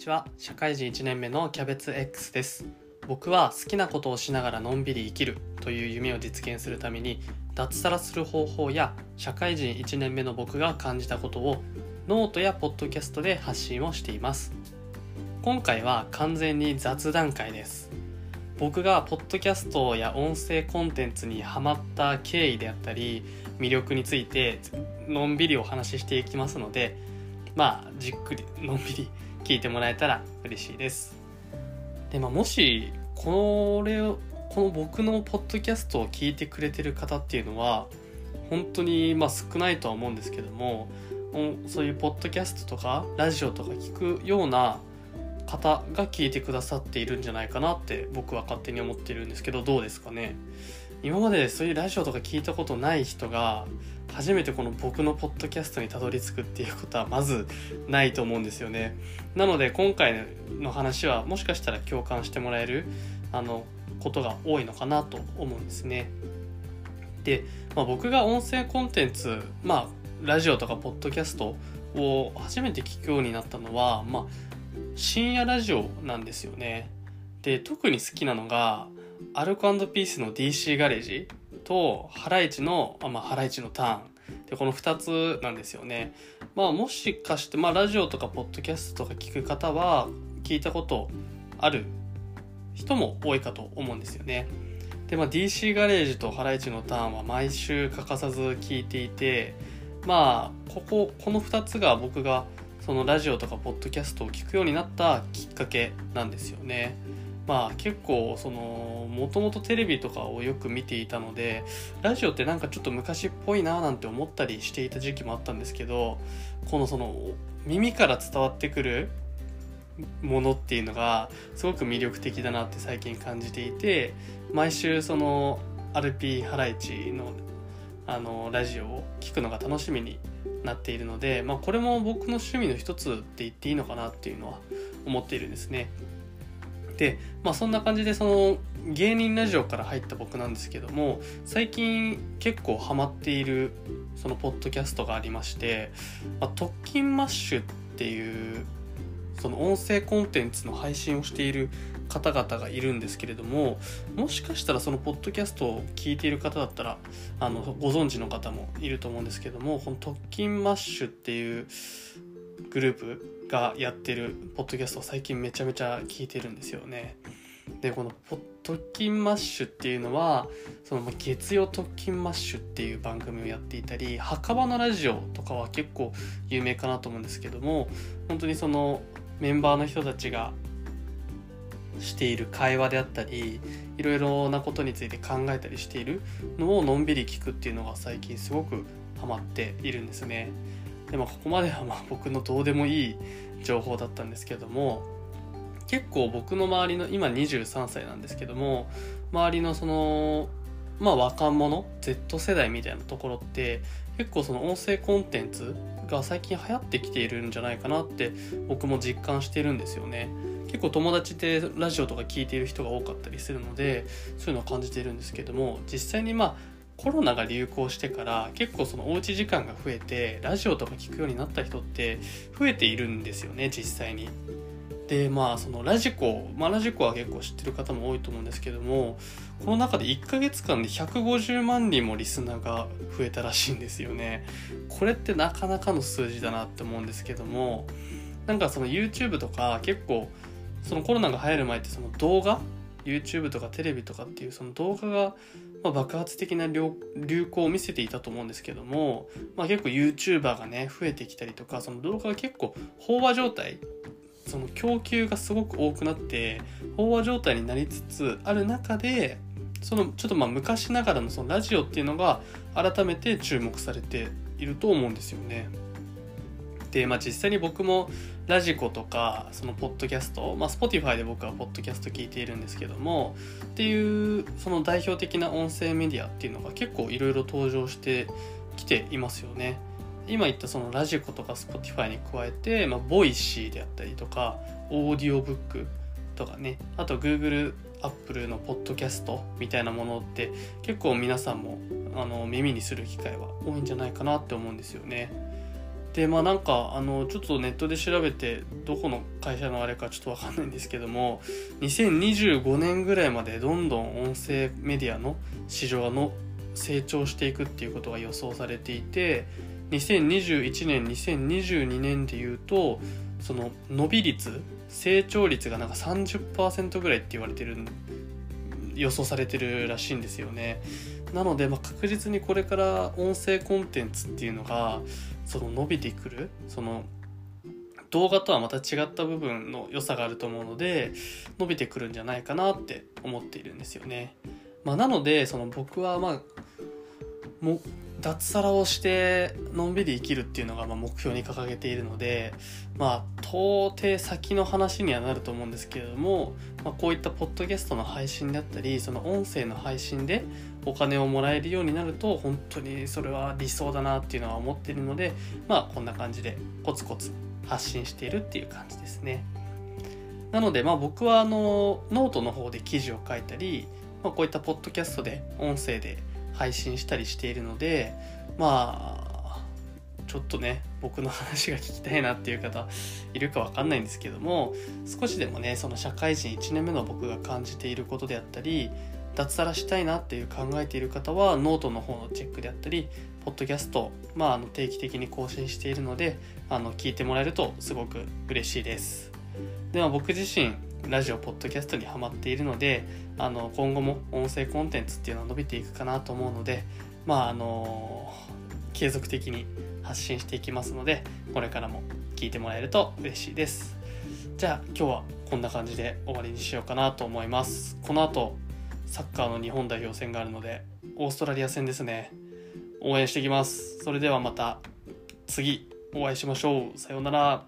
ちは。社会人1年目のキャベツ X です。僕は好きなことをしながらのんびり生きる。という夢を実現するために脱サラする方法や社会人1年目の僕が感じたことをノートやポッドキャストで発信をしています。今回は完全に雑談会です。僕がポッドキャストや音声コンテンツにハマった経緯であったり魅力についてのんびりお話ししていきますのでまあじっくりのんびり聞いてもらえたら嬉しいです。で、まあ、もしこれをこの僕のポッドキャストを聞いてくれてる方っていうのは本当にまあ少ないとは思うんですけどもそういうポッドキャストとかラジオとか聞くような方が聞いてくださっているんじゃないかなって僕は勝手に思ってるんですけどどうですかね？今までそういうラジオとか聞いたことない人が初めてこの僕のポッドキャストにたどり着くっていうことはまずないと思うんですよね。なので今回の話はもしかしたら共感してもらえるあのことが多いのかなと思うんですね。で、まあ、僕が音声コンテンツまあラジオとかポッドキャストを初めて聞くようになったのはまあ深夜ラジオなんですよね。で特に好きなのがアルコピースの DC ガレージとハライチの、あまあ、ハライチのターンでこの2つなんですよね。まあもしかして、まあ、ラジオとかポッドキャストとか聞く方は聞いたことある人も多いかと思うんですよね。で、まあ、DC ガレージとハライチのターンは毎週欠かさず聞いていてまあこここの2つが僕がそのラジオとかポッドキャストを聞くようになったきっかけなんですよね。まあ結構そのもともとテレビとかをよく見ていたのでラジオってなんかちょっと昔っぽいななんて思ったりしていた時期もあったんですけどこのその耳から伝わってくるものっていうのがすごく魅力的だなって最近感じていて毎週そのアルピーハライチのあのラジオを聴くのが楽しみになっているので、まあ、これも僕の趣味の一つって言っていいのかなっていうのは思っているんですね。で、まあ、そんな感じでその芸人ラジオから入った僕なんですけども最近結構ハマっているそのポッドキャストがありまして「まあ、特勤マッシュ」っていうその音声コンテンツの配信をしている方々がいるんですけれどももしかしたらそのポッドキャストを聞いている方だったらあのご存知の方もいると思うんですけどもこのトッキンマッシュっていうグループがやってるポッドキャストを最近めちゃめちゃ聞いてるんですよね。でこの「トッキンマッシュ」っていうのはその月曜トッキンマッシュっていう番組をやっていたり墓場のラジオとかは結構有名かなと思うんですけども本当にそのメンバーの人たちがしている会話であったりいろいろなことについて考えたりしているのをのんびり聞くっていうのが最近すごくハマっているんですね。でもここまではまあ僕のどうでもいい情報だったんですけども結構僕の周りの今23歳なんですけども周りのそのまあ若者 Z 世代みたいなところって結構その音声コンテンツが最近流行ってきているんじゃないかなって僕も実感してるんですよね。結構友達でラジオとか聞いている人が多かったりするのでそういうのを感じているんですけども実際にまあコロナが流行してから結構そのおうち時間が増えてラジオとか聞くようになった人って増えているんですよね実際に。でまあそのラジコ、まあ、ラジコは結構知ってる方も多いと思うんですけどもこの中で1ヶ月間で150万人もリスナーが増えたらしいんですよね。これってなかなかの数字だなって思うんですけどもなんかその YouTube とか結構そのコロナが流行る前ってその動画 YouTube とかテレビとかっていうその動画がまあ、爆発的な流行を見せていたと思うんですけども、まあ、結構 YouTuber がね増えてきたりとかその動画が結構飽和状態その供給がすごく多くなって飽和状態になりつつある中でそのちょっとまあ昔ながらのそのラジオっていうのが改めて注目されていると思うんですよね。で、まあ、実際に僕もラジコとかそのポッドキャスト、まあ、Spotify で僕はポッドキャスト聞いているんですけどもっていうその代表的な音声メディアっていうのが結構いろいろ登場してきていますよね。今言ったそのラジコとか Spotify に加えて、まあ、ボイシーであったりとかオーディオブックとかねあと Google アップルのポッドキャストみたいなものって結構皆さんもあの耳にする機会は多いんじゃないかなって思うんですよね。でまあなんかあのちょっとネットで調べてどこの会社のあれかちょっと分かんないんですけども2025年ぐらいまでどんどん音声メディアの市場の成長していくっていうことが予想されていて2021年2022年でいうとその伸び率成長率がなんか30%ぐらいって言われてる予想されてるらしいんですよね。なので、ま、確実にこれから音声コンテンツっていうのがその伸びてくるその動画とはまた違った部分の良さがあると思うので伸びてくるんじゃないかなって思っているんですよね。まあ、なのでその僕はまあも脱サラをしてのんびり生きるっていうのがま目標に掲げているのでまあ到底先の話にはなると思うんですけれども、まあ、こういったポッドキャストの配信だったりその音声の配信でお金をもらえるようになると本当にそれは理想だなっていうのは思っているのでまあこんな感じでコツコツ発信しているっていう感じですね。なのでまあ僕はあのノートの方で記事を書いたり、まあ、こういったポッドキャストで音声で配信したりしているのでまあちょっとね僕の話が聞きたいなっていう方いるか分かんないんですけども少しでもねその社会人1年目の僕が感じていることであったり脱サラしたいなっていう考えている方はノートの方のチェックであったりポッドキャスト、まあ、あの定期的に更新しているのであの聞いてもらえるとすごく嬉しいです。では僕自身ラジオポッドキャストにハマっているのであの今後も音声コンテンツっていうのは伸びていくかなと思うのでまああの継続的に発信していきますのでこれからも聞いてもらえると嬉しいです。じゃあ今日はこんな感じで終わりにしようかなと思います。この後サッカーの日本代表戦があるのでオーストラリア戦ですね。応援していきます。それではまた次お会いしましょう。さようなら。